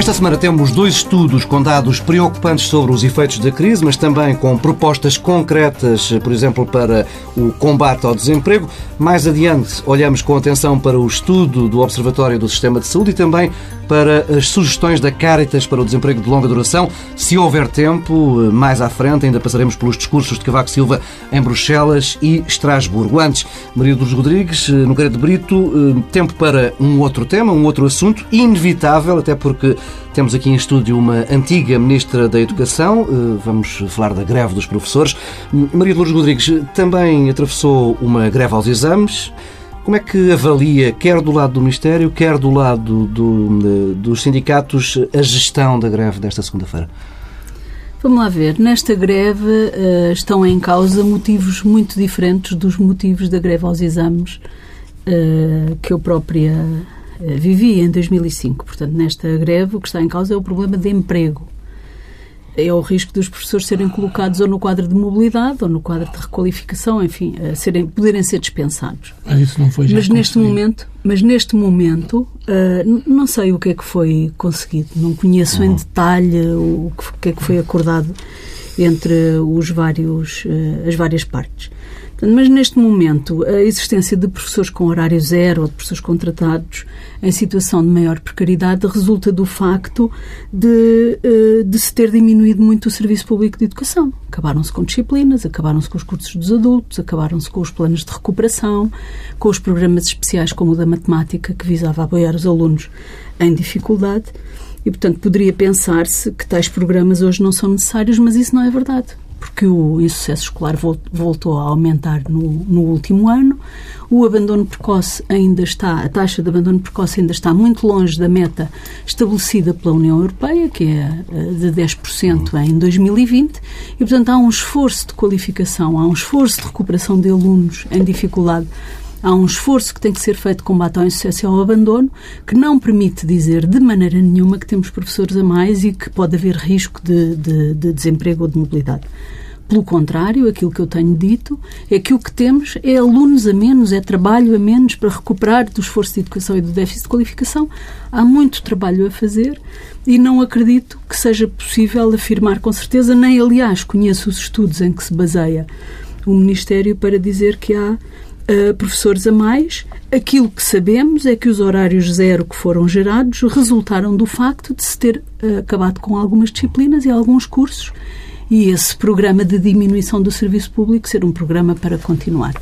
Esta semana temos dois estudos com dados preocupantes sobre os efeitos da crise, mas também com propostas concretas, por exemplo, para o combate ao desemprego. Mais adiante, olhamos com atenção para o estudo do Observatório do Sistema de Saúde e também para as sugestões da Caritas para o desemprego de longa duração. Se houver tempo, mais à frente, ainda passaremos pelos discursos de Cavaco Silva em Bruxelas e Estrasburgo. Antes, Maria dos Rodrigues, no Nogueira de Brito, tempo para um outro tema, um outro assunto, inevitável, até porque temos aqui em estúdio uma antiga Ministra da Educação, vamos falar da greve dos professores. Maria de Lourdes Rodrigues também atravessou uma greve aos exames. Como é que avalia, quer do lado do Ministério, quer do lado do, dos sindicatos, a gestão da greve desta segunda-feira? Vamos lá ver. Nesta greve uh, estão em causa motivos muito diferentes dos motivos da greve aos exames que eu própria vivi em 2005. Portanto, nesta greve o que está em causa é o problema de emprego é o risco dos professores serem colocados ou no quadro de mobilidade ou no quadro de requalificação, enfim, serem, poderem ser dispensados. Mas ah, isso não foi já mas neste momento, mas neste momento uh, não sei o que é que foi conseguido, não conheço uhum. em detalhe o que é que foi acordado entre os vários uh, as várias partes. Mas neste momento, a existência de professores com horário zero ou de professores contratados em situação de maior precariedade resulta do facto de, eh, de se ter diminuído muito o serviço público de educação. Acabaram-se com disciplinas, acabaram-se com os cursos dos adultos, acabaram-se com os planos de recuperação, com os programas especiais como o da matemática, que visava apoiar os alunos em dificuldade. E, portanto, poderia pensar-se que tais programas hoje não são necessários, mas isso não é verdade porque o insucesso escolar voltou a aumentar no, no, último ano. O abandono precoce ainda está, a taxa de abandono precoce ainda está muito longe da meta estabelecida pela União Europeia, que é eh, de 10% em 2020, e portanto há um esforço de qualificação, há um esforço de recuperação de alunos em dificuldade Há um esforço que tem que ser feito de combate ao insucesso e ao abandono, que não permite dizer de maneira nenhuma que temos professores a mais e que pode haver risco de, de, de desemprego ou de mobilidade. Pelo contrário, aquilo que eu tenho dito é que o que temos é alunos a menos, é trabalho a menos para recuperar do esforço de educação e do déficit de qualificação. Há muito trabalho a fazer e não acredito que seja possível afirmar com certeza, nem aliás conheço os estudos em que se baseia o Ministério para dizer que há uh, professores a mais. Aquilo que sabemos é que os horários zero que foram gerados resultaram do facto de se ter uh, acabado com algumas disciplinas e alguns cursos e esse programa de diminuição do serviço público ser um programa para continuar.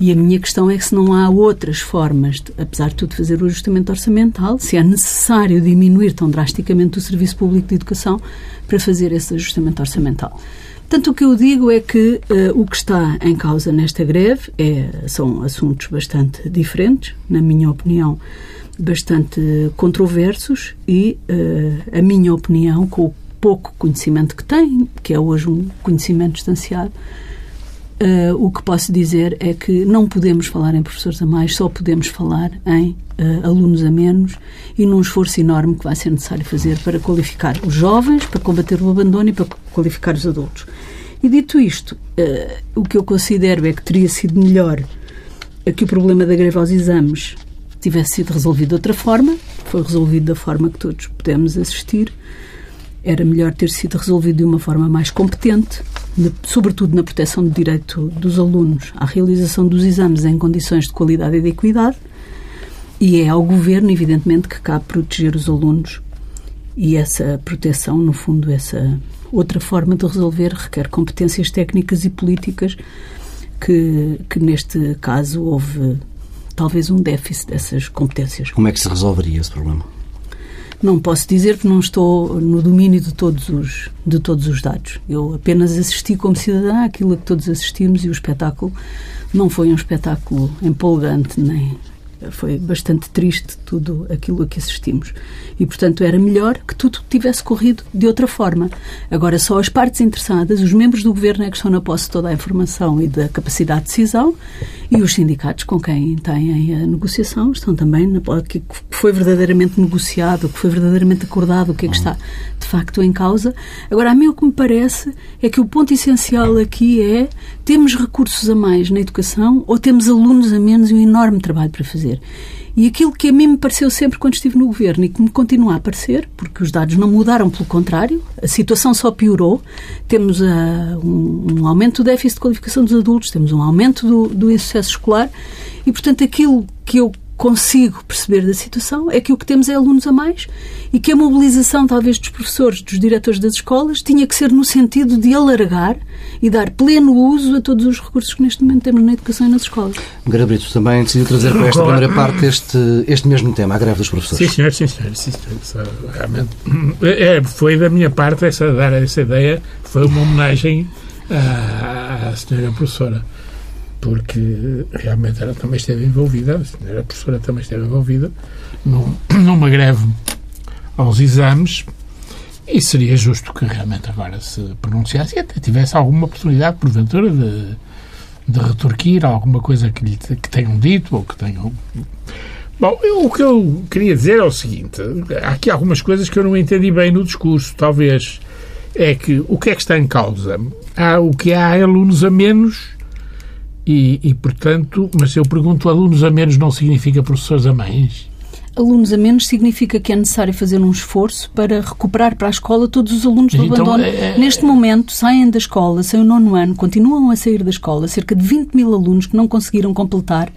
E a minha questão é que se não há outras formas, de, apesar de tudo, fazer o ajustamento orçamental, se é necessário diminuir tão drasticamente o serviço público de educação para fazer esse ajustamento orçamental. Portanto, o que eu digo é que uh, o que está em causa nesta greve é, são assuntos bastante diferentes, na minha opinião, bastante controversos e, uh, a minha opinião, com o pouco conhecimento que tem, que é hoje um conhecimento distanciado, Uh, o que posso dizer é que não podemos falar em professores a mais, só podemos falar em uh, alunos a menos e num esforço enorme que vai ser necessário fazer para qualificar os jovens, para combater o abandono e para qualificar os adultos. E dito isto, uh, o que eu considero é que teria sido melhor que o problema da greve aos exames tivesse sido resolvido de outra forma, foi resolvido da forma que todos podemos assistir, era melhor ter sido resolvido de uma forma mais competente, sobretudo na proteção do direito dos alunos à realização dos exames em condições de qualidade e de equidade, e é ao governo, evidentemente, que cabe proteger os alunos. E essa proteção, no fundo, essa outra forma de resolver requer competências técnicas e políticas que, que neste caso houve talvez um déficit dessas competências. Como é que se resolveria esse problema? Não posso dizer que não estou no domínio de todos os, de todos os dados. Eu apenas assisti como cidadã àquilo a que todos assistimos e o espetáculo não foi um espetáculo empolgante nem, foi bastante triste tudo aquilo a que assistimos. E, portanto, era melhor que tudo tivesse corrido de outra forma. Agora, só as partes interessadas, os membros do governo é que estão na posse de toda a informação e da capacidade de decisão, e os sindicatos com quem têm a negociação estão também na o que foi verdadeiramente negociado, o que foi verdadeiramente acordado, o que é que está de facto em causa. Agora, a mim o que me parece é que o ponto essencial aqui é temos recursos a mais na educação ou temos alunos a menos e um enorme trabalho para fazer. E aquilo que a mim me pareceu sempre quando estive no governo e que me continua a parecer, porque os dados não mudaram, pelo contrário, a situação só piorou. Temos uh, um, um, aumento do déficit de qualificação dos adultos, temos um aumento do, do insucesso escolar e, portanto, aquilo que eu consigo perceber da situação é que o que temos é alunos a mais e que a mobilização, talvez, dos professores, dos diretores das escolas, tinha que ser no sentido de alargar e dar pleno uso a todos os recursos que neste momento temos na educação e nas escolas. Garabrito também decidiu trazer para esta primeira parte este, este mesmo tema, a greve dos professores. Sim, senhor, sim, senhor. Sim, senhor. Realmente, é, foi da minha parte essa, dar essa ideia, foi uma homenagem à, à senhora professora porque realmente ela também esteve envolvida, a professora também esteve envolvida num, numa greve aos exames e seria justo que realmente agora se pronunciasse e até tivesse alguma oportunidade, porventura, de, de retorquir alguma coisa que, lhe, que tenham dito ou que tenham. Bom, eu, o que eu queria dizer é o seguinte: há aqui algumas coisas que eu não entendi bem no discurso. Talvez é que o que é que está em causa? Há o que há alunos a menos e, e, portanto, mas eu pergunto, alunos a menos não significa professores a mais? Alunos a menos significa que é necessário fazer um esforço para recuperar para a escola todos os alunos do então, abandono. É, é... Neste momento, saem da escola, saem o nono ano, continuam a sair da escola, cerca de 20 mil alunos que não conseguiram completar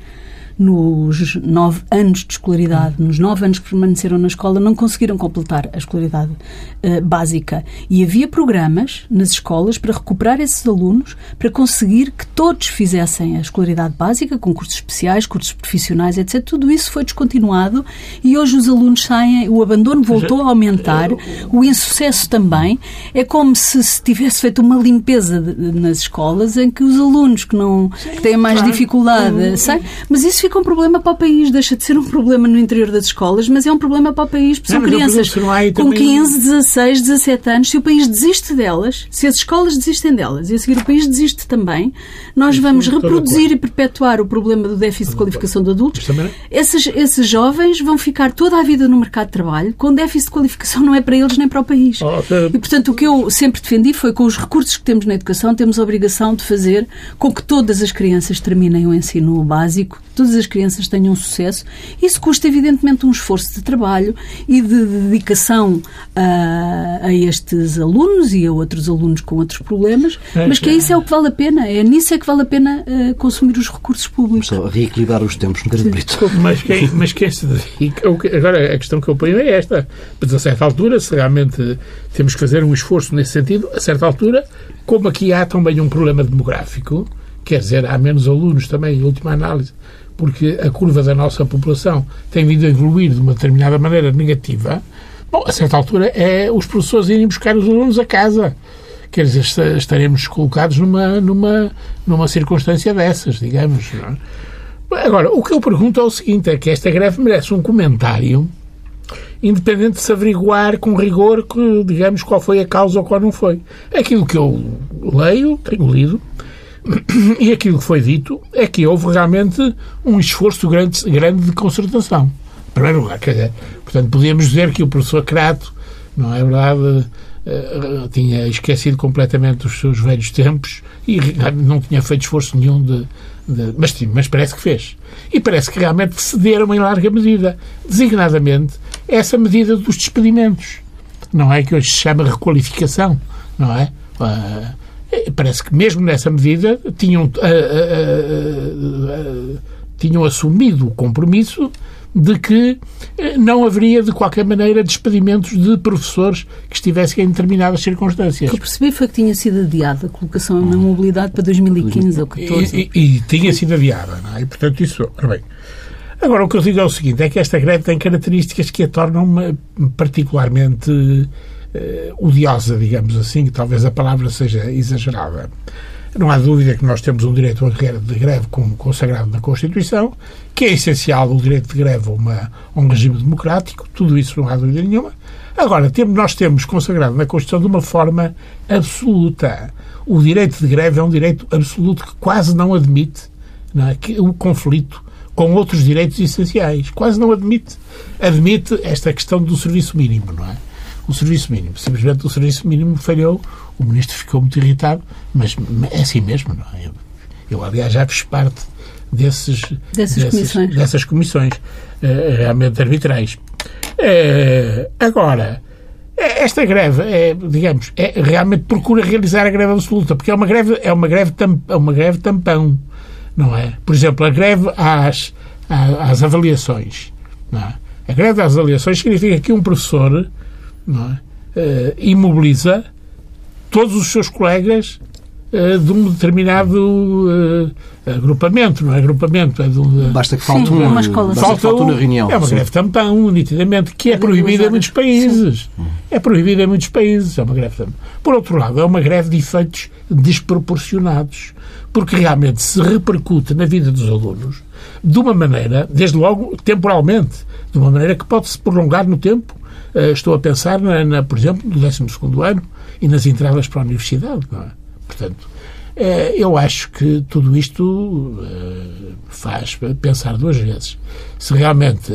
nos nove anos de escolaridade, nos nove anos que permaneceram na escola, não conseguiram completar a escolaridade uh, básica. E havia programas nas escolas para recuperar esses alunos, para conseguir que todos fizessem a escolaridade básica, com cursos especiais, cursos profissionais, etc. Tudo isso foi descontinuado e hoje os alunos saem, o abandono voltou a aumentar, o insucesso também. É como se se tivesse feito uma limpeza de, nas escolas em que os alunos que não que têm mais dificuldade saem, mas isso fica um problema para o país, deixa de ser um problema no interior das escolas, mas é um problema para o país, porque são não, crianças com 15, 16, 17 anos. Se o país desiste delas, se as escolas desistem delas e a seguir o país desiste também, nós vamos reproduzir e perpetuar o problema do déficit de qualificação de adultos. Esses, esses jovens vão ficar toda a vida no mercado de trabalho, com déficit de qualificação não é para eles nem para o país. Oh, e, portanto, o que eu sempre defendi foi com os recursos que temos na educação, temos a obrigação de fazer com que todas as crianças terminem o ensino básico, todas as crianças tenham sucesso. Isso custa, evidentemente, um esforço de trabalho e de dedicação a, a estes alunos e a outros alunos com outros problemas, é, mas que é isso é o que vale a pena. É nisso é que vale a pena uh, consumir os recursos públicos. Só reequilibrar os tempos, um bocadinho bonito. Mas quem, mas quem se dedica... Agora, a questão que eu ponho é esta. Mas, a certa altura, se realmente temos que fazer um esforço nesse sentido, a certa altura, como aqui há também um problema demográfico, quer dizer, há menos alunos também, em última análise, porque a curva da nossa população tem vindo a evoluir de uma determinada maneira negativa, bom, a certa altura é os professores irem buscar os alunos a casa. Quer dizer, estaremos colocados numa, numa, numa circunstância dessas, digamos. É? Agora, o que eu pergunto é o seguinte: é que esta greve merece um comentário independente de se averiguar com rigor, que, digamos, qual foi a causa ou qual não foi. Aquilo que eu leio, tenho lido, E aquilo que foi dito é que houve realmente um esforço grande, grande de concertação. Em primeiro lugar, quer dizer, portanto, podíamos dizer que o professor Crato, não é verdade, eh, tinha esquecido completamente os seus velhos tempos e não tinha feito esforço nenhum de, de, mas, mas parece que fez. E parece que realmente cederam em larga medida, designadamente essa medida dos despedimentos. Não é que hoje se chama requalificação, não é? Uh, eh, parece que mesmo nessa medida tinham, uh, uh, tinham assumido o compromisso de que não haveria, de qualquer maneira, despedimentos de professores que estivessem em determinadas circunstâncias. O que eu percebi foi que tinha sido adiada a colocação na mobilidade para 2015 ou 2014. E, e, e, tinha sido adiada, não é? E, portanto, isso... Bem, agora, o que eu digo é o seguinte, é que esta greve tem características que a tornam particularmente odiosa, digamos assim, que talvez a palavra seja exagerada. Não há dúvida que nós temos um direito de greve consagrado na Constituição, que é essencial o direito de greve a, uma, a um regime democrático, tudo isso não há dúvida nenhuma. Agora, temos, nós temos consagrado na Constituição de uma forma absoluta. O direito de greve é um direito absoluto que quase não admite não é, que o conflito com outros direitos essenciais. Quase não admite. Admite esta questão do serviço mínimo, não é? O serviço mínimo. Simplesmente o serviço mínimo falhou. O ministro ficou muito irritado, mas é assim mesmo, não é? Eu, eu aliás, já fiz parte desses, dessas, dessas comissões, dessas comissões uh, realmente arbitrais. Uh, agora, esta greve é, digamos, é, realmente procura realizar a greve absoluta, porque é uma greve, é uma greve, tam, é uma greve tampão, não é? Por exemplo, a greve às, às avaliações. É? A greve às avaliações significa que um professor é? Uh, imobiliza todos os seus colegas uh, de um determinado uh, agrupamento, não é agrupamento, é de um, Basta que falte um, uma escola. Falta uma reunião. É uma greve tampão, nitidamente, que é proibida em muitos países. Sim. É proibida em muitos países, é uma greve tampão. Por outro lado, é uma greve de efeitos desproporcionados, porque realmente se repercute na vida dos alunos de uma maneira, desde logo temporalmente, de uma maneira que pode se prolongar no tempo. Uh, estou a pensar, na, na, por exemplo, no 12 ano e nas entradas para a universidade. É? Portanto, uh, eu acho que tudo isto uh, faz pensar duas vezes. Se realmente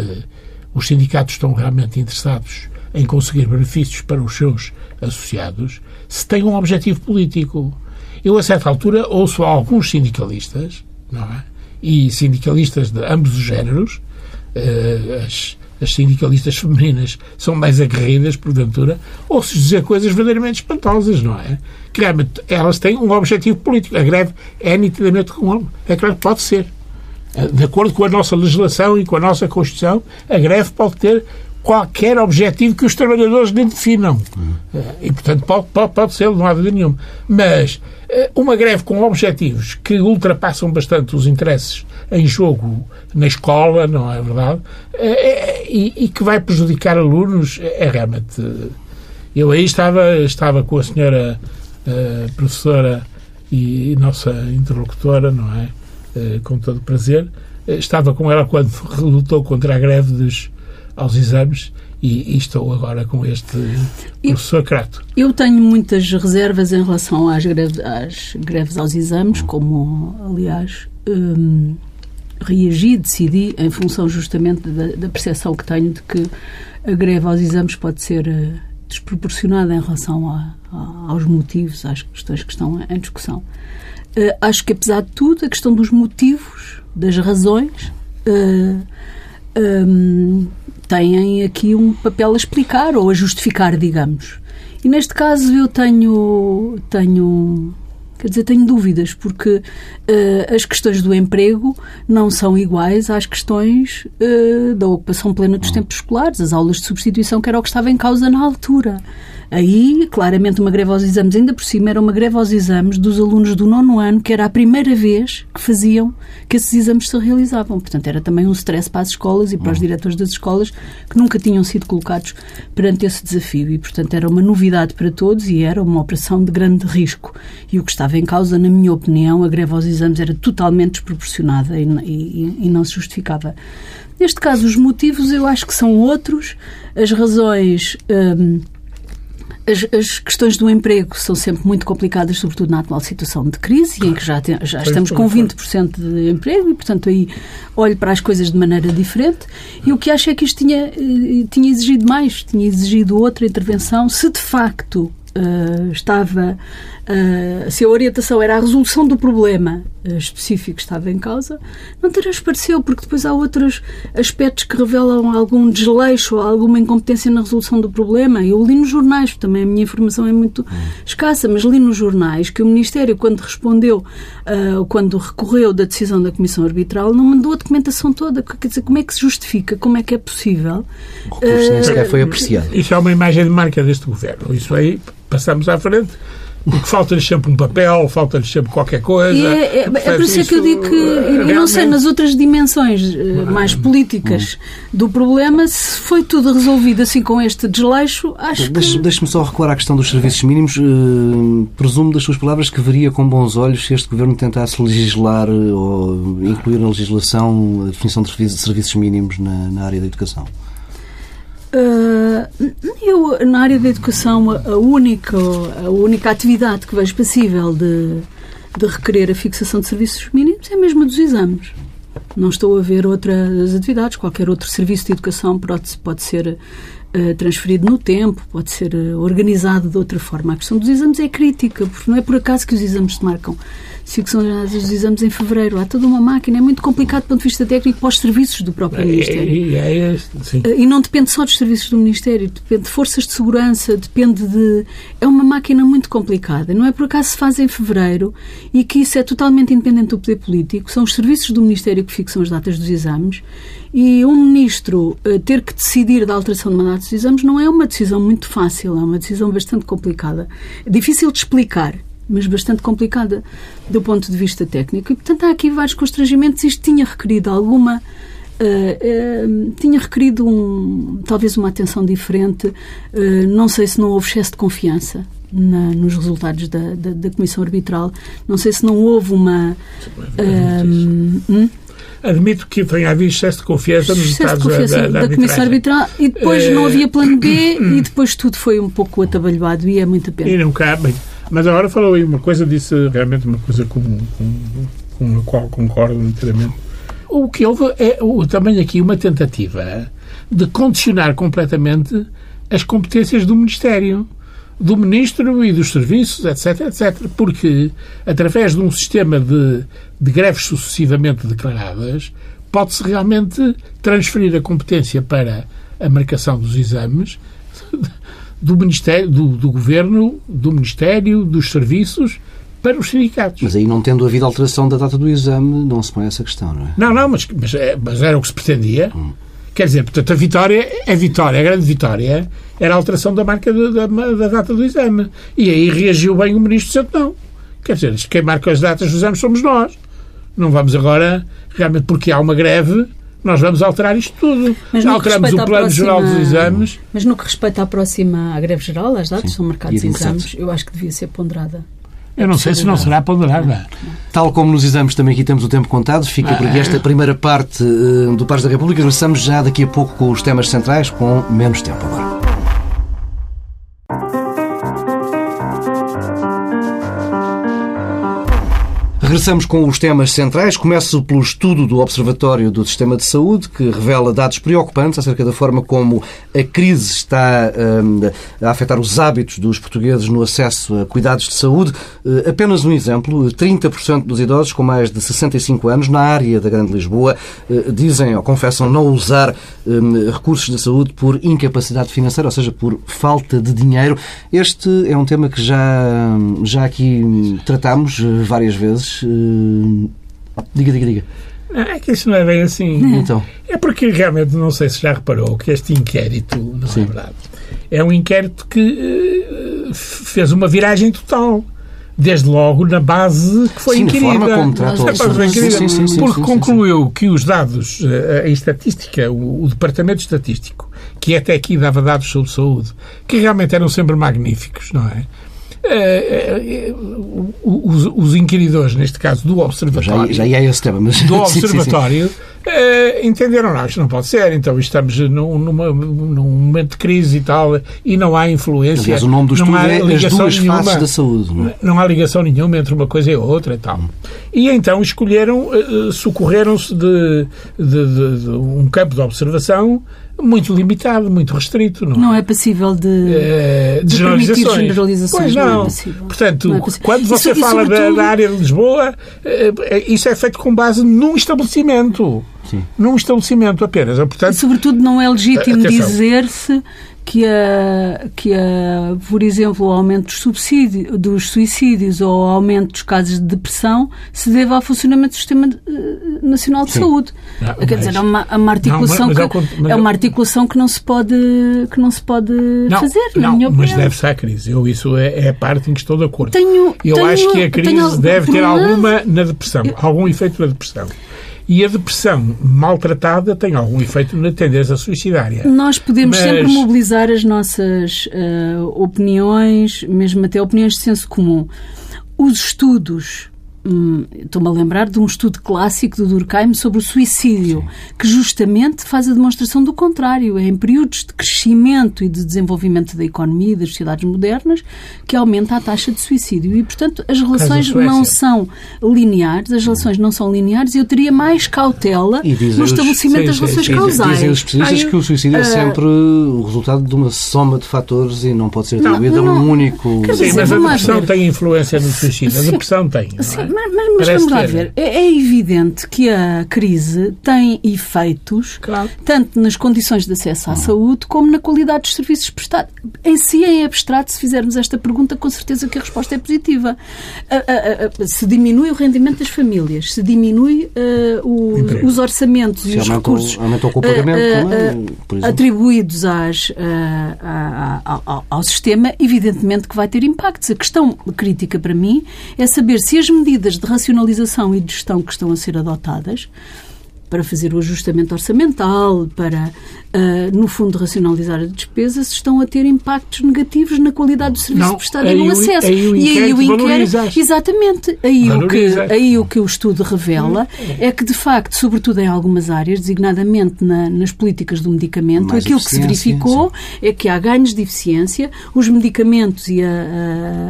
os sindicatos estão realmente interessados em conseguir benefícios para os seus associados, se têm um objetivo político. Eu, a certa altura, ouço alguns sindicalistas, não é? E sindicalistas de ambos os géneros, as, as sindicalistas femininas são mais aguerridas, porventura, ou se dizer coisas verdadeiramente espantosas, não é? Que realmente elas têm um objetivo político. A greve é nitidamente um. É claro que pode ser. Eh, de acordo com a nossa legislação e com a nossa Constituição, a greve pode ter qualquer objetivo que os trabalhadores lhe definam. Uhum. E, portanto, pode, pode, ser, não há dúvida nenhuma. Mas eh, uma greve com objetivos que ultrapassam bastante os interesses em jogo na escola, não é verdade? É, e, e, que vai prejudicar alunos, é realmente. Eu aí estava, estava com a senhora uh, professora e, nossa interlocutora, não é? Com todo prazer. Estava com ela quando lutou contra a greve dos aos exames e, e, estou agora com este professor Crato. Eu tenho muitas reservas em relação às, greve, às greves aos exames, como, aliás, hum, reagi, decidi, em função justamente da, da percepção que tenho de que a greve aos exames pode ser uh, desproporcionada em relação a, a, aos motivos, às questões que estão em discussão. Uh, acho que, apesar de tudo, a questão dos motivos, das razões, uh, um, têm aqui um papel a explicar ou a justificar, digamos. E neste caso eu tenho, tenho Quer dizer, tenho dúvidas, porque uh, as questões do emprego não são iguais às questões uh, da ocupação plena dos tempos escolares, as aulas de substituição, que era o que estava em causa na altura. Aí, claramente, uma greve aos exames, ainda por cima, era uma greve aos exames dos alunos do nono ano, que era a primeira vez que faziam, que esses exames se realizavam. Portanto, era também um stress para as escolas e para os uhum. diretores das escolas, que nunca tinham sido colocados perante esse desafio. E, portanto, era uma novidade para todos e era uma operação de grande risco. E o que estava em causa, na minha opinião, a greve aos exames era totalmente desproporcionada e, e, e não se justificava. Neste caso, os motivos eu acho que são outros, as razões. Hum, as, as, questões do emprego são sempre muito complicadas, sobretudo na atual situação de crise, em que já, tem, já estamos com 20% de emprego e, portanto, aí olho para as coisas de maneira diferente. E o que acho é que isto tinha, eh, tinha exigido mais, tinha exigido outra intervenção, se de facto uh, estava uh, se a orientação era a resolução do problema uh, específico que estava em causa, não transpareceu, porque depois há outros aspectos que revelam algum desleixo ou alguma incompetência na resolução do problema. Eu li nos jornais, também a minha informação é muito escassa, mas li nos jornais que o Ministério, quando respondeu, uh, quando recorreu da decisão da Comissão Arbitral, não mandou a documentação toda. Quer dizer, como é que se justifica? Como é que é possível? O recurso nem sequer foi apreciado. Isso é uma imagem de marca deste governo. Isso aí passamos à frente porque falta-lhes sempre um papel, falta-lhes sempre qualquer coisa. E é, é, é por isso é que eu digo que, eu não sei, nas outras dimensões uh, mais políticas do problema, se foi tudo resolvido assim com este desleixo, acho Deixe, que... Deixe-me só recuar à questão dos serviços mínimos. Uh, presumo das suas palavras que veria com bons olhos se este Governo tentasse legislar ou incluir na legislação a definição de serviços mínimos na, na área da educação. Uh, eu, na área da educação, a única, a única atividade que vejo passível de, de requerer a fixação de serviços mínimos é mesmo a dos exames. Não estou a ver outras atividades. Qualquer outro serviço de educação pode, pode ser uh, transferido no tempo, pode ser uh, organizado de outra forma. A questão dos exames é crítica, porque não é por acaso que os exames se marcam fixam os exames em fevereiro. Há toda uma máquina, é muito complicado do ponto de vista técnico para os serviços do próprio Ministério. É, é, é, e não depende só dos serviços do Ministério, depende de forças de segurança, depende de. É uma máquina muito complicada. Não é por acaso se faz em fevereiro e que isso é totalmente independente do poder político. São os serviços do Ministério que fixam as datas dos exames e um ministro uh, ter que decidir da alteração de mandatos dos exames não é uma decisão muito fácil, é uma decisão bastante complicada. É difícil de explicar mas bastante complicada do ponto de vista técnico. E, portanto, há aqui vários constrangimentos. Isto tinha requerido alguma. Uh, uh, tinha requerido um, talvez uma atenção diferente. Uh, não sei se não houve excesso de confiança na, nos resultados da, da, da, Comissão Arbitral. Não sei se não houve uma. Hum? Admito que tenha havido excesso de confiança nos excesso de confiança da, da, da Comissão Arbitral e depois não havia plano B e depois tudo foi um pouco atabalhoado e é muito a pena. E não cabe. Mas agora falou aí uma coisa, disse realmente uma coisa com, com, com a qual concordo inteiramente. O que houve é também aqui uma tentativa de condicionar completamente as competências do Ministério, do Ministro e dos serviços, etc, etc. Porque, através de um sistema de, de greves sucessivamente declaradas, pode-se realmente transferir a competência para a marcação dos exames do Ministério, do, do Governo, do Ministério, dos serviços, para os sindicatos. Mas aí, não tendo havido alteração da data do exame, não se põe essa questão, não é? Não, não, mas, mas, é, mas era o que se pretendia. Hum. Quer dizer, portanto, a vitória é vitória, a grande vitória era a alteração da marca da, da data do exame. E aí reagiu bem o Ministro dizendo não. Quer dizer, quem marca as datas dos exames somos nós. Não vamos agora, realmente, porque há uma greve, nós vamos alterar isto tudo. Mas Alteramos o Plano próxima... Geral dos Exames. Mas no que respeita à próxima à greve geral, as datas Sim. são marcadas exames, eu acho que devia ser ponderada. Eu não sei se não será ponderada. Tal como nos exames também aqui temos o tempo contado, fica por aqui esta primeira parte uh, do Paz da República. Regressamos já daqui a pouco com os temas centrais, com menos tempo agora. Regressamos com os temas centrais. Começo pelo estudo do Observatório do Sistema de Saúde, que revela dados preocupantes acerca da forma como a crise está um, a afetar os hábitos dos portugueses no acesso a cuidados de saúde. Uh, apenas um exemplo: 30% dos idosos com mais de 65 anos na área da Grande Lisboa uh, dizem ou confessam não usar um, recursos de saúde por incapacidade financeira, ou seja, por falta de dinheiro. Este é um tema que já, já aqui tratámos uh, várias vezes. Uh... Diga, diga, diga. é que isso não é bem assim. Então. É porque realmente não sei se já reparou que este inquérito, não é Sim. é verdade, é um inquérito que uh, fez uma viragem total desde logo na base que foi sim, inquirida. Forma como tratou sim, sim, sim, porque concluiu que os dados, eh, a estatística, o, o, Departamento Estatístico, que até aqui dava dados sobre saúde, que realmente eram sempre magníficos, não é? Uh, uh, os, os, inquiridores, neste caso do Observatório, já, já é esse tema, mas... do Observatório, sim, sim, sim. Uh, entenderam, não, isto não pode ser, então estamos num, numa, num momento de crise e tal, e não há influência. Aliás, o nome do estudo é as duas nenhuma, faces da saúde. Não, é? não, há ligação nenhuma entre uma coisa e outra e tal. E então escolheram, socorreram-se de, de, de, de um campo de observação muito limitado, muito restrito. Não, não é passível de, é, de, generalizações. generalizações. Pois não. não é Portanto, não é quando você isso, fala da, da, área de Lisboa, eh, isso é feito com base num estabelecimento. Num estabelecimento apenas. Portanto, E, sobretudo, não é legítimo dizer-se que, a, que a, por exemplo, o aumento dos, subsídio, dos suicídios ou o aumento dos casos de depressão se deve ao funcionamento do Sistema eh, Nacional de Saúde. Ah, Quer mas- dizer, é uma, é uma articulação, mas que, ao cont- mas é ao- uma articulação que não se pode, que não se pode não, fazer, na não, minha mas deve-se à crise. Eu, isso é, é a parte em que estou de acordo. Tenho- Eu tenho- acho que a crise tenho- deve ter um alguma na depressão, algum efeito na depressão. E a depressão maltratada tem algum efeito na tendência suicidária. Nós podemos Mas- sempre mobilizar as nossas eh, opiniões, mesmo até opiniões de senso comum. Os estudos. Hum, Estou-me a lembrar de um estudo clássico do Durkheim sobre o suicídio, que justamente faz a demonstração do contrário. É em períodos de crescimento e de desenvolvimento da economia e das sociedades modernas que aumenta a taxa de suicídio. E, portanto, as relações não são lineares, as relações não são lineares e eu teria mais cautela no os- estabelecimento sim, das sim, relações sim. causais. Dizem os especialistas que o suicídio é ah, sempre o resultado de uma soma de fatores e não pode ser atribuído a um único. Quer Sim, dizer, mas a depressão tem influência no suicídio. A Sim. depressão tem. não Sim, é? Mas, mas- vamos lá ver. É, é evidente que a crise tem efeitos Claro. tanto nas condições de acesso à saúde como na qualidade dos serviços prestados. Em si, em abstrato, se fizermos esta pergunta, com certeza que a resposta é positiva. Se diminui o rendimento das famílias, se diminui o- Emprego. os orçamentos e Se os aumenta o- recursos aumenta o copagamento também, por exemplo. atribuídos às, ah, a- a- ao, ao sistema, evidentemente que vai ter impactos. A questão crítica para mim é saber se as medidas de racionalização e de gestão que estão a ser adotadas para fazer o ajustamento orçamental, para, ah, no fundo, racionalizar a despesa, se estão a ter impactos negativos na qualidade do serviço Não, prestado e aí no o- acesso. aí o inquérito exatamente, aí o, que, aí o que o estudo revela é que, de facto, sobretudo em algumas áreas, designadamente na- nas políticas do medicamento, Mais aquilo que se verificou é que há ganhos de eficiência, os medicamentos e a,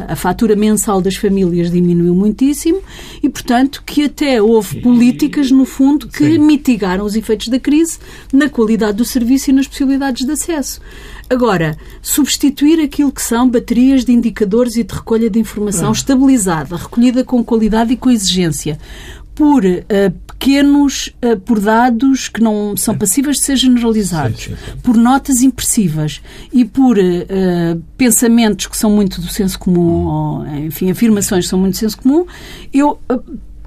a- a fatura mensal das famílias diminuiu muitíssimo e, portanto, que até houve políticas, no fundo, que mitigaram os efeitos da crise na qualidade do serviço e nas possibilidades de acesso. Agora, substituir aquilo que são baterias de indicadores e de recolha de informação estabilizada, recolhida com qualidade e com exigência, por eh, pequenos, eh, por dados que não são passíveis de ser generalizados, Sim, sim, por notas impressivas e por eh, pensamentos que são muito do senso comum, ou, enfim, afirmações que são muito do senso comum, eu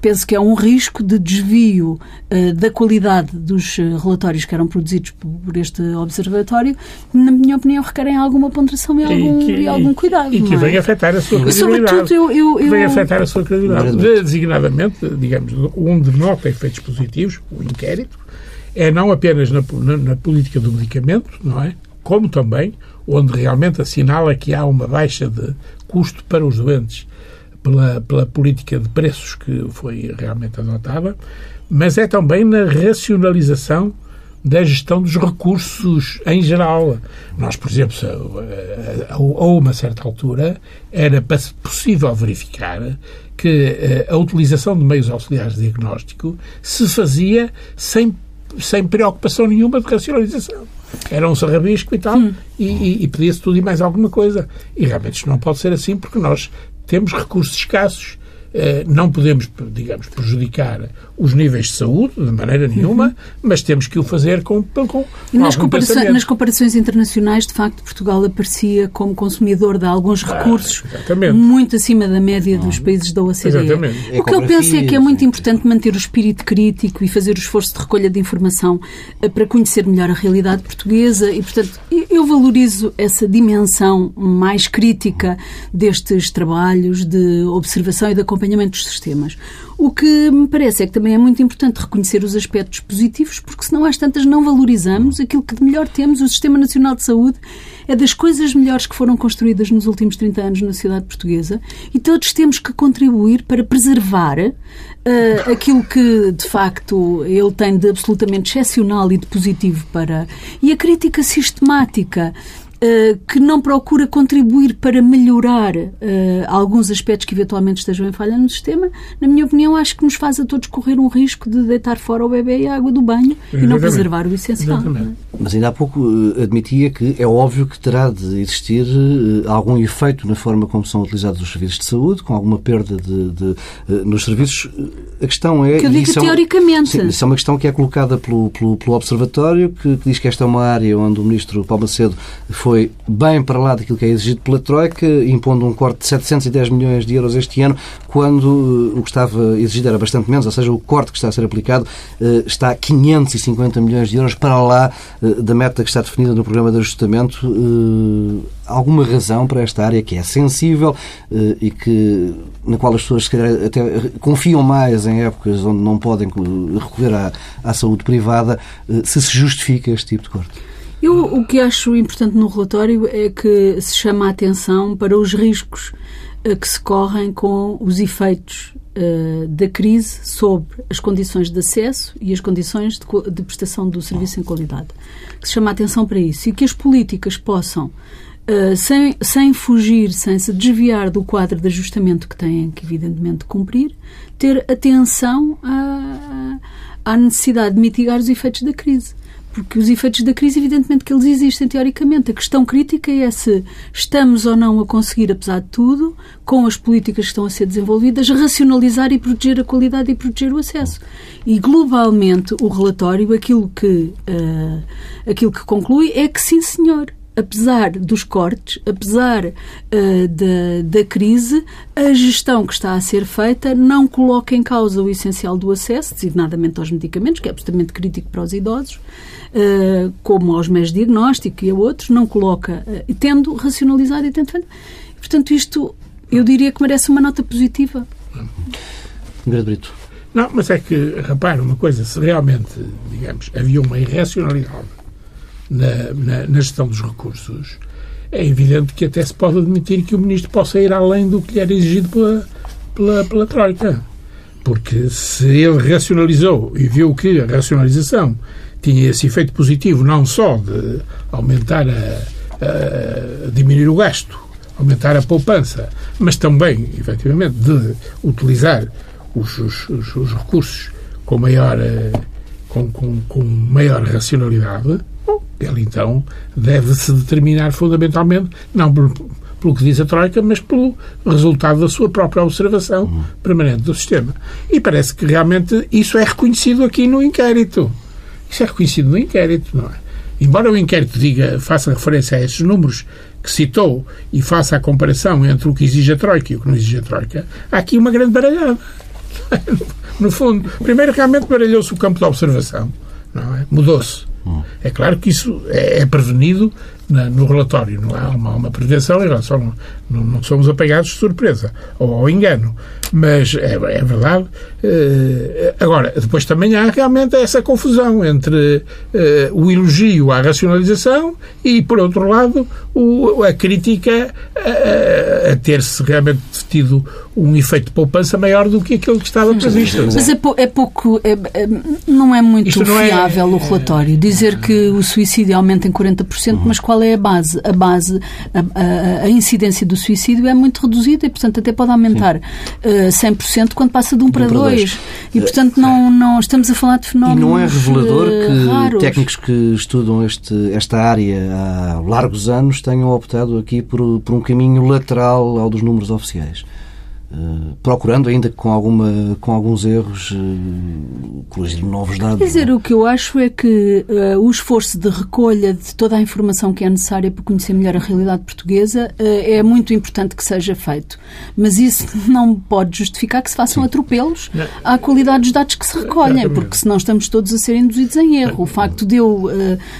penso que é um risco de desvio eh, da qualidade dos eh, relatórios que eram produzidos por, este observatório, na minha opinião, requerem alguma ponderação e algum, que- e algum cuidado. E que é? vem afetar a sua E, credibilidade. sobretudo, eu- eu- eu- Vem afetar a sua credibilidade. Designadamente, digamos, onde nota efeitos positivos, o inquérito, é não apenas na, na- na política do medicamento, não é? Como também onde realmente assinala que há uma baixa de custo para os doentes pela, pela política de preços que foi realmente adotada, mas é também na racionalização da gestão dos recursos em geral. Nós, por exemplo, se, eh, a, uma certa altura, era possível verificar que eh, a utilização de meios auxiliares de diagnóstico se fazia sem, sem preocupação nenhuma de racionalização. Era um sarrabisco e tal, e, e, e pedia-se tudo e mais alguma coisa. E realmente isto não pode ser assim, porque nós temos recursos escassos. Eh, Não podemos, digamos, prejudicar os níveis de saúde de maneira nenhuma, mas temos que o fazer com, com, com E nas, algum comparações, nas comparações internacionais, de facto, Portugal aparecia como consumidor de alguns recursos exatamente. muito acima da média dos países da OCDE. Exatamente. O que eu penso é que é muito importante manter o espírito crítico e fazer o esforço de recolha de informação eh, para conhecer melhor a realidade portuguesa e, portanto, eu- eu valorizo essa dimensão mais crítica destes trabalhos de observação e de acompanhamento dos sistemas. O que me parece é que também é muito importante reconhecer os aspectos positivos, porque senão às tantas não valorizamos aquilo que de melhor temos. O Sistema Nacional de Saúde é das coisas melhores que foram construídas nos últimos 30 anos na sociedade portuguesa e todos temos que contribuir para preservar eh, aquilo que, de facto, ele tem de absolutamente excepcional e de positivo para. E a crítica sistemática uh, que não procura contribuir para melhorar uh, alguns aspectos que eventualmente estejam em falha no sistema, na minha opinião, acho que nos faz a todos correr um risco de deitar fora o bebê e a água do banho Exatamente. e não preservar o essencial. É? Mas ainda há pouco admitia que é óbvio que terá de existir algum efeito na forma como são utilizados os serviços de saúde, com alguma perda de, de nos serviços. A questão é. Que eu digo isso teoricamente. É uma, sim, isso é uma questão que é colocada pelo, pelo, pelo Observatório, que, que diz que esta é uma área onde o Ministro Paulo Macedo foi bem para lá daquilo que é exigido pela Troika, impondo um corte de 710 milhões de euros este ano, quando uh, o que estava exigido era bastante menos, ou seja, o corte que está a ser aplicado uh, está a 550 milhões de euros para lá uh, da meta que está definida no programa de ajustamento. Alguma razão para esta área que é sensível e que, na qual as pessoas se calhar até confiam mais em épocas onde não podem recorrer à, à saúde privada, se se justifica este tipo de corte? Eu o que acho importante no relatório é que se chama a atenção para os riscos uh, que se correm com os efeitos uh, da crise sobre as condições de acesso e as condições de, de, prestação do serviço em qualidade. Que se chama a atenção para isso e que as políticas possam Uh, sem, sem fugir, sem se desviar do quadro de ajustamento que têm que, evidentemente, cumprir, ter atenção à necessidade de mitigar os efeitos da crise porque os efeitos da crise, evidentemente que eles existem teoricamente. A questão crítica é se estamos ou não a conseguir, apesar de tudo, com as políticas que estão a ser desenvolvidas, racionalizar e proteger a qualidade e proteger o acesso. E globalmente o relatório, aquilo que, uh, aquilo que conclui é que sim, senhor apesar dos cortes, apesar uh, da, da crise, a gestão que está a ser feita não coloca em causa o essencial do acesso, designadamente aos medicamentos, que é absolutamente crítico para os idosos, uh, como aos meios de diagnóstico e a outros, não coloca, uh, tendo racionalizado e tendo. Portanto, isto eu diria que merece uma nota positiva. Brito. Não, mas é que, repare uma coisa, se realmente, digamos, havia uma irracionalidade na, na, na, gestão dos recursos, é evidente que até se pode admitir que o Ministro possa ir além do que lhe era exigido pela, pela, pela Troika. Porque se ele racionalizou e viu que a racionalização tinha esse efeito positivo, não só de aumentar a, a diminuir o gasto, aumentar a poupança, mas também, efetivamente, de utilizar os, os, os, os recursos com maior, eh, com, com, com maior racionalidade, ele então deve-se determinar fundamentalmente, não pelo, pelo que diz a Troika, mas pelo resultado da sua própria observação uhum. permanente do sistema. E parece que realmente isso é reconhecido aqui no inquérito. Isso é reconhecido no inquérito, não é? Embora o inquérito diga, faça referência a esses números que citou e faça a comparação entre o que exige a Troika e o que não exige a Troika, há aqui uma grande baralhada. No fundo, primeiro realmente baralhou-se o campo de observação, não é? Mudou-se. É claro que isso é, é prevenido na, no relatório, não há uma, uma prevenção em relação. Não, não somos apanhados de surpresa ou ao engano. Mas é, é verdade. Uh, agora, depois também há realmente essa confusão entre uh, o elogio à racionalização e, por outro lado, o, a crítica a, a ter-se realmente tido um efeito de poupança maior do que aquele que estava previsto. Mas é, é pouco. É, é, não é muito não é- fiável o relatório. Dizer que o suicídio aumenta em 40%, uhum. mas qual é a base? A base, a, a, a, incidência do suicídio é muito reduzida e, portanto, até pode aumentar uh, 100% quando passa de 1 um para 2. E, portanto, não, não estamos a falar de fenómenos. E não é revelador uh, que raros. técnicos que estudam este, esta área há largos anos tenham optado aqui por, por um caminho lateral ao dos números oficiais? Eh, procurando ainda com, alguma, com alguns erros uh, corrigir novos dados. Quer dizer, é? o que eu acho é que uh, o esforço de recolha de toda a informação que é necessária para conhecer melhor a realidade portuguesa uh, é muito importante que seja feito. Mas isso não pode justificar que se façam Sim. atropelos não. à qualidade dos dados que se recolhem, porque senão estamos todos a ser induzidos em erro. O facto de eu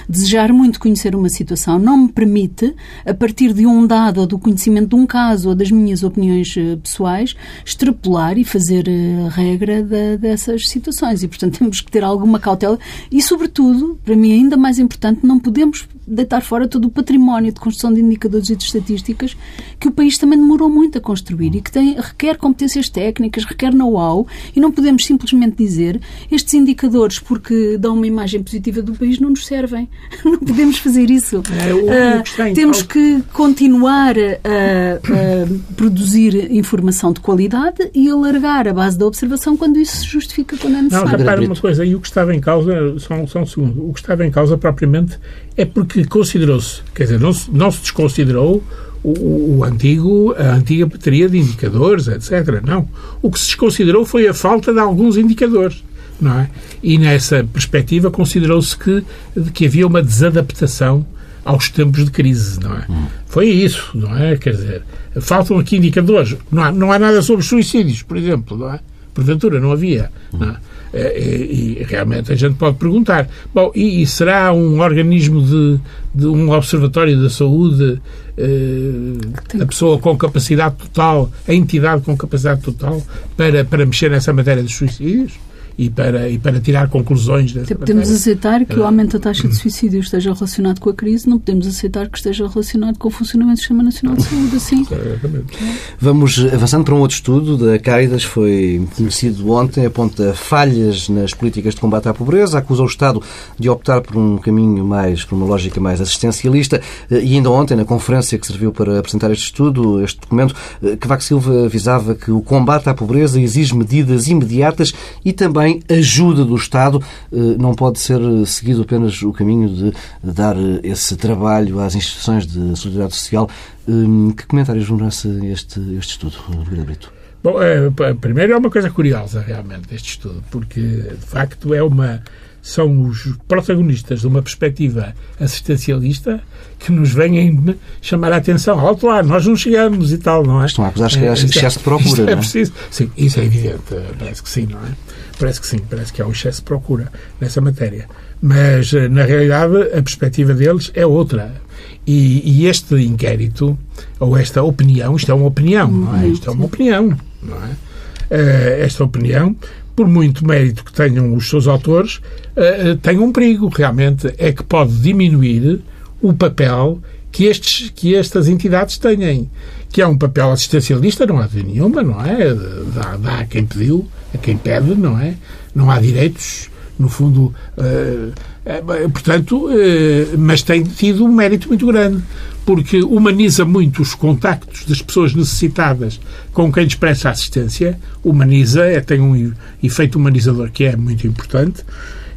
desejar muito conhecer uma situação não me permite, a partir de um dado ou do conhecimento de um caso ou das minhas opiniões pessoais, extrapolar e fazer uh, regra de, dessas situações. E, portanto, temos que ter alguma cautela e, sobretudo, para mim ainda mais importante, não podemos deitar fora todo o património de construção de indicadores e de estatísticas que o país também demorou muito a construir e que tem, requer competências técnicas, requer know-how e não podemos simplesmente dizer estes indicadores, porque dão uma imagem positiva do país, não nos servem. Não podemos fazer isso. É, uh, temos que continuar a, a, produzir informação de qualidade e alargar a base da observação quando isso se justifica, quando é necessário. Não, repara uma coisa, e o que estava em causa, só, só um segundo, o que estava em causa propriamente é porque considerou-se, quer dizer, não se, não se desconsiderou o, o, antigo, a antiga bateria de indicadores, etc. Não. O que se desconsiderou foi a falta de alguns indicadores. Não é? E nessa perspectiva considerou-se que, que havia uma desadaptação aos tempos de crise, não é? Hum. Foi isso, não é? Quer dizer, faltam aqui indicadores. Não há, não há nada sobre suicídios, por exemplo, não é? Porventura, não havia. Não é? É, e, e, realmente a gente pode perguntar. Bom, e, e será um organismo de, de, um observatório da saúde eh, a pessoa com capacidade total, a entidade com capacidade total para, para mexer nessa matéria dos suicídios? E para, e para tirar conclusões dessa Podemos matéria. aceitar que o aumento da taxa de suicídio esteja relacionado com a crise, não podemos aceitar que esteja relacionado com o funcionamento do Sistema Nacional de Saúde, assim. Vamos avançando para um outro estudo da Caritas, foi conhecido ontem, aponta falhas nas políticas de combate à pobreza, acusa o Estado de optar por um caminho mais, por uma lógica mais assistencialista e ainda ontem, na conferência que serviu para apresentar este estudo, este documento, Cavaco Silva avisava que o combate à pobreza exige medidas imediatas e também também ajuda do Estado. Eh, não pode ser seguido apenas o caminho de dar eh, esse trabalho às instituições de solidariedade social. Eh, que comentários merece este, este estudo, Brigada Brito? Bom, é, primeiro é uma coisa curiosa, realmente, este estudo, porque, de facto, é uma são os protagonistas de uma perspectiva assistencialista que nos vêm chamar a atenção. Alto lá, nós não chegamos e tal, não é? Estão a acusar que é, excesso de procura, é é? preciso. Sim, isso é evidente, parece que sim, não é? Parece que sim, parece que há um excesso de procura nessa matéria. Mas, eh, na realidade, a perspectiva deles é outra. E, e este inquérito, ou esta opinião, isto é uma opinião, não é? Isto é uma opinião, não é? Uh, esta opinião, por muito mérito que tenham os seus autores, uh, tem um perigo, realmente, é que pode diminuir o papel que, estes, que estas entidades têm, que é um papel assistencialista, não há de nenhuma, não é? Dá, dá a quem pediu, a quem pede, não é? Não há direitos, no fundo. Uh, portanto, uh, mas tem tido um mérito muito grande, porque humaniza muito os contactos das pessoas necessitadas com quem lhes presta assistência, humaniza, é, tem um efeito humanizador que é muito importante.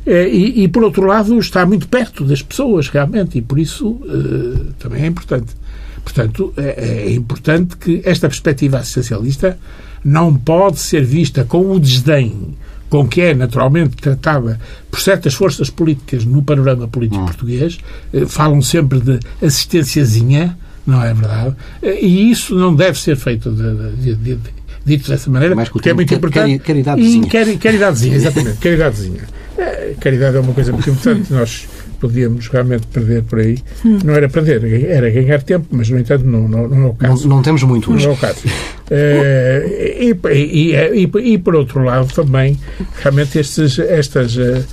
É, e, e, por outro lado, está muito perto das pessoas, realmente, e por isso uh, também é importante. Portanto, é, é, importante que esta perspectiva assistencialista não pode ser vista com o desdém com que é naturalmente tratada por certas forças políticas no panorama político hum. português. Uh, falam sempre de assistênciazinha, não é verdade? Uh, e isso não deve ser feito de, de, de, dito dessa maneira, porque é muito importante. Caridadezinha. Caridadezinha, exatamente. Caridadezinha. É, caridade é uma coisa muito importante. Nós podíamos realmente perder por aí. Não era perder, era ganhar tempo, mas, no entanto, não, não, não é o caso. Não, não temos muito hoje. Não é o caso. É, e, e, e, e, por outro lado, também, realmente, estes, estas uh,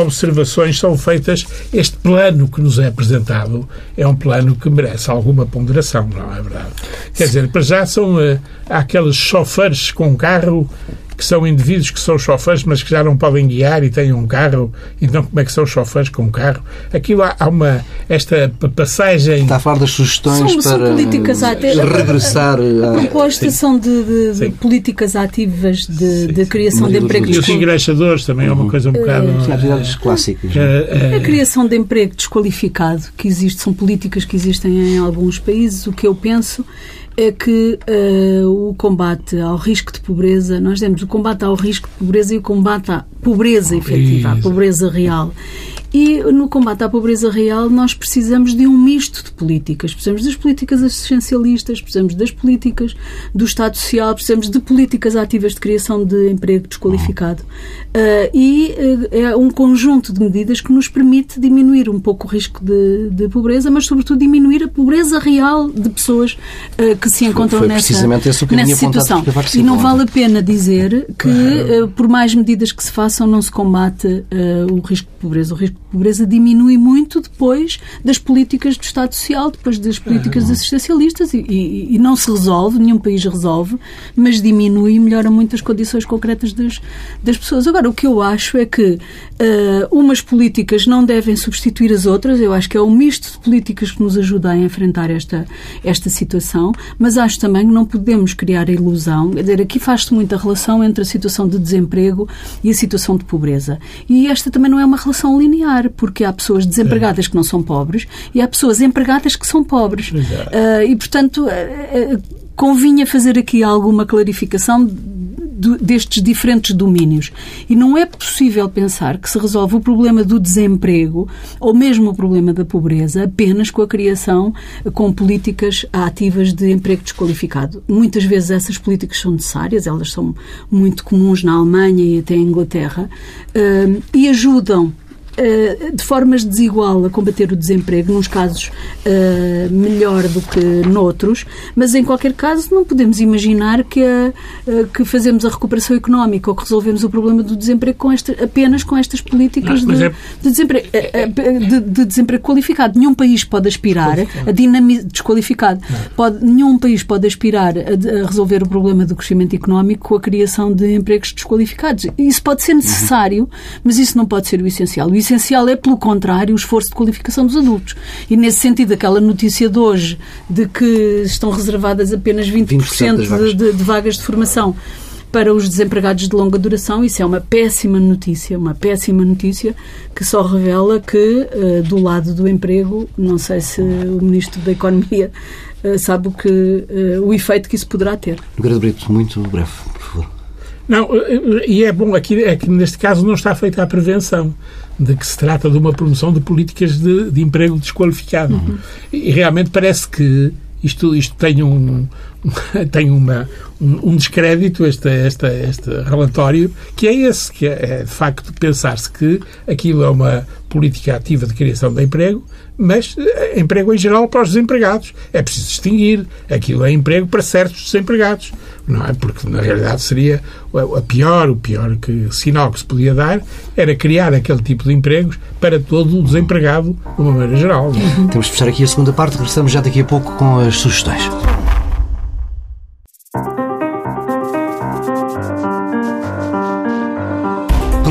observações são feitas. Este plano que nos é apresentado é um plano que merece alguma ponderação, não é verdade? Quer dizer, para já são uh, aqueles choferes com carro que são indivíduos que são chofres, mas que já não podem guiar e têm um carro. Então, como é que são chofres com um carro? Aquilo há, há uma. Esta passagem. Está a falar das sugestões são, para são políticas regressar. A, a, proposta são de, de, políticas ativas de, de criação de empregos. E os engraxadores também é uma coisa um bocado. São atividades clássicas. A, a criação de emprego desqualificado que existe, são políticas que existem em alguns países. O que eu penso é que uh, o combate ao risco de pobreza, nós temos o combate ao risco de pobreza e o combate à pobreza efetiva, à pobreza real. E no combate à pobreza real nós precisamos de um misto de políticas. Precisamos das políticas assistencialistas, precisamos das políticas do Estado Social, precisamos de políticas ativas de criação de emprego desqualificado. Uh, e uh, é um conjunto de medidas que nos permite diminuir um pouco o risco de, de pobreza, mas sobretudo diminuir a pobreza real de pessoas uh, que se encontram Foi nessa, precisamente esse o que nessa situação. E não vale a pena dizer que, por mais medidas que se façam, não se combate o risco de pobreza. O risco pobreza diminui muito depois das políticas do Estado Social, depois das políticas assistencialistas e, e, e não se resolve, nenhum país resolve, mas diminui e melhora muito as condições concretas das, das pessoas. Agora, o que eu acho é que uh, umas políticas não devem substituir as outras, eu acho que é um misto de políticas que nos ajuda a enfrentar esta, esta situação, mas acho também que não podemos criar a ilusão, quer dizer, aqui faz-se muita relação entre a situação de desemprego e a situação de pobreza. E esta também não é uma relação linear, porque há pessoas desempregadas que não são pobres e há pessoas empregadas que são pobres. Uh, e, portanto, uh, convinha fazer aqui alguma clarificação destes diferentes domínios. E não é possível pensar que se resolve o problema do desemprego ou mesmo o problema da pobreza apenas com a criação, com políticas ativas de emprego desqualificado. Muitas vezes essas políticas são necessárias, elas são muito comuns na Alemanha e até em Inglaterra, e ajudam de formas desigual a combater o desemprego, nos casos uh, melhor do que noutros, mas em qualquer caso não podemos imaginar que, uh, que fazemos a recuperação económica ou que resolvemos o problema do desemprego com esta, apenas com estas políticas não, de, é... de, desemprego, de, de, desemprego qualificado. Nenhum país pode aspirar a dinamizar desqualificado. Pode, nenhum país pode aspirar a, a, resolver o problema do crescimento económico com a criação de empregos desqualificados. Isso pode ser necessário, mas isso não pode ser o essencial. O essencial é, pelo contrário, o esforço de qualificação dos adultos. E, nesse sentido, aquela notícia de hoje de que estão reservadas apenas 20%, 20 de, vagas. De, de vagas de formação para os desempregados de longa duração. Isso é uma péssima notícia, uma péssima notícia que só revela que, uh, do lado do emprego, não sei se o Ministro da Economia uh, sabe o, que, uh, o efeito que isso poderá ter. Grande Brito, muito breve, por favor. Não, e é bom aqui, é que neste caso não está feita a prevenção de que se trata de uma promoção de políticas de, de emprego desqualificado. Uhum. E realmente parece que isto, isto tem um, tem uma, um, um descrédito, este, este, este relatório, que é esse, que é, é de facto pensar-se que aquilo é uma política ativa de criação de emprego, mas é emprego em geral para os desempregados. É preciso distinguir. Aquilo é emprego para certos desempregados. Não é? Porque, na realidade, seria a pior, o pior que, sinal que se podia dar era criar aquele tipo de empregos para todo o desempregado de uma maneira geral. É? Temos de fechar aqui a segunda parte. Regressamos já daqui a pouco com as sugestões.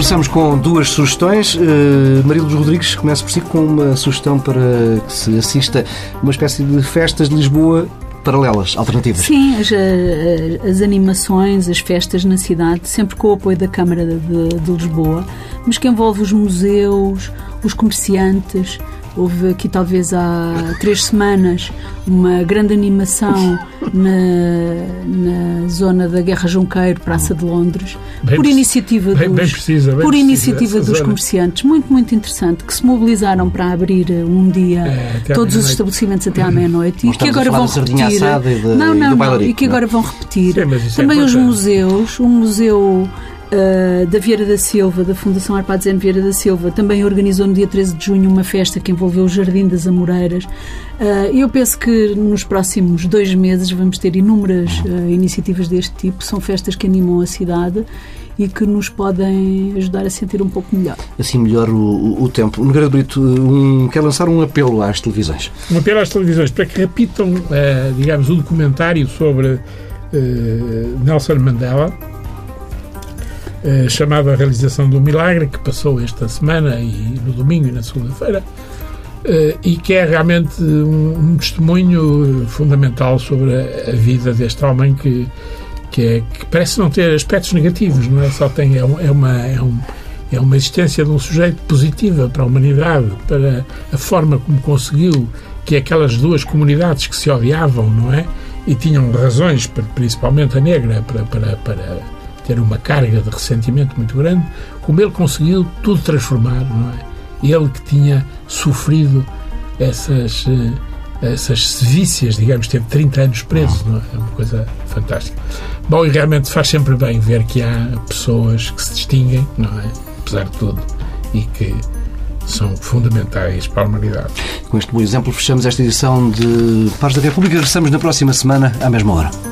Começamos com duas sugestões. Uh, Maria Luz Rodrigues começa por si com uma sugestão para que se assista uma espécie de festas de Lisboa paralelas, alternativas. Sim, as, eh, as, animações, as festas na cidade, sempre com o apoio da Câmara de, de Lisboa, mas que envolve os museus, os comerciantes, Houve aqui, talvez há três semanas, uma grande animação na, na zona da Guerra Junqueiro, Praça de Londres, bem por iniciativa bem, dos, bem precisa, por iniciativa dos zona. comerciantes. Muito, muito interessante, que se mobilizaram para abrir um dia é, todos os estabelecimentos até à meia-noite e que agora vão repetir. De, não, não, não, e que agora vão repetir. Sim, Também é os museus, um museu uh, da Vieira da Silva, da Fundação Arpadzene Vieira da Silva, também organizou no dia 13 de junho uma festa que envolveu o Jardim das Amoreiras. Uh, eu penso que nos próximos dois meses vamos ter inúmeras uh, iniciativas deste tipo. São festas que animam a cidade e que nos podem ajudar a sentir um pouco melhor. Assim melhor o, o, o tempo. Nogueira Brito, um, quer lançar um apelo às televisões? Um apelo às televisões para que repitam, digamos, o documentário sobre Nelson Mandela, eh, A Realização do Milagre, que passou esta semana e no domingo e na segunda-feira, eh, e que é realmente um, um, testemunho fundamental sobre a, a, vida deste homem que, que, é, que parece não ter aspectos negativos, não é? Só tem, é, é uma. É um, é uma existência de um sujeito positiva para a humanidade, para a forma como conseguiu que aquelas duas comunidades que se odiavam, não é? E tinham razões, principalmente a negra, para, para, para ter uma carga de ressentimento muito grande, como ele conseguiu tudo transformar, não é? ele que tinha sofrido essas, eh, essas sevícias, digamos, teve 30 anos preso, não é? é uma coisa fantástica. Bom, e realmente faz sempre bem ver que há pessoas que se distinguem, não é? Apesar de tudo, e que são fundamentais para a humanidade. Com este bom exemplo, fechamos esta edição de Pares da República. Regressamos na próxima semana, à mesma hora.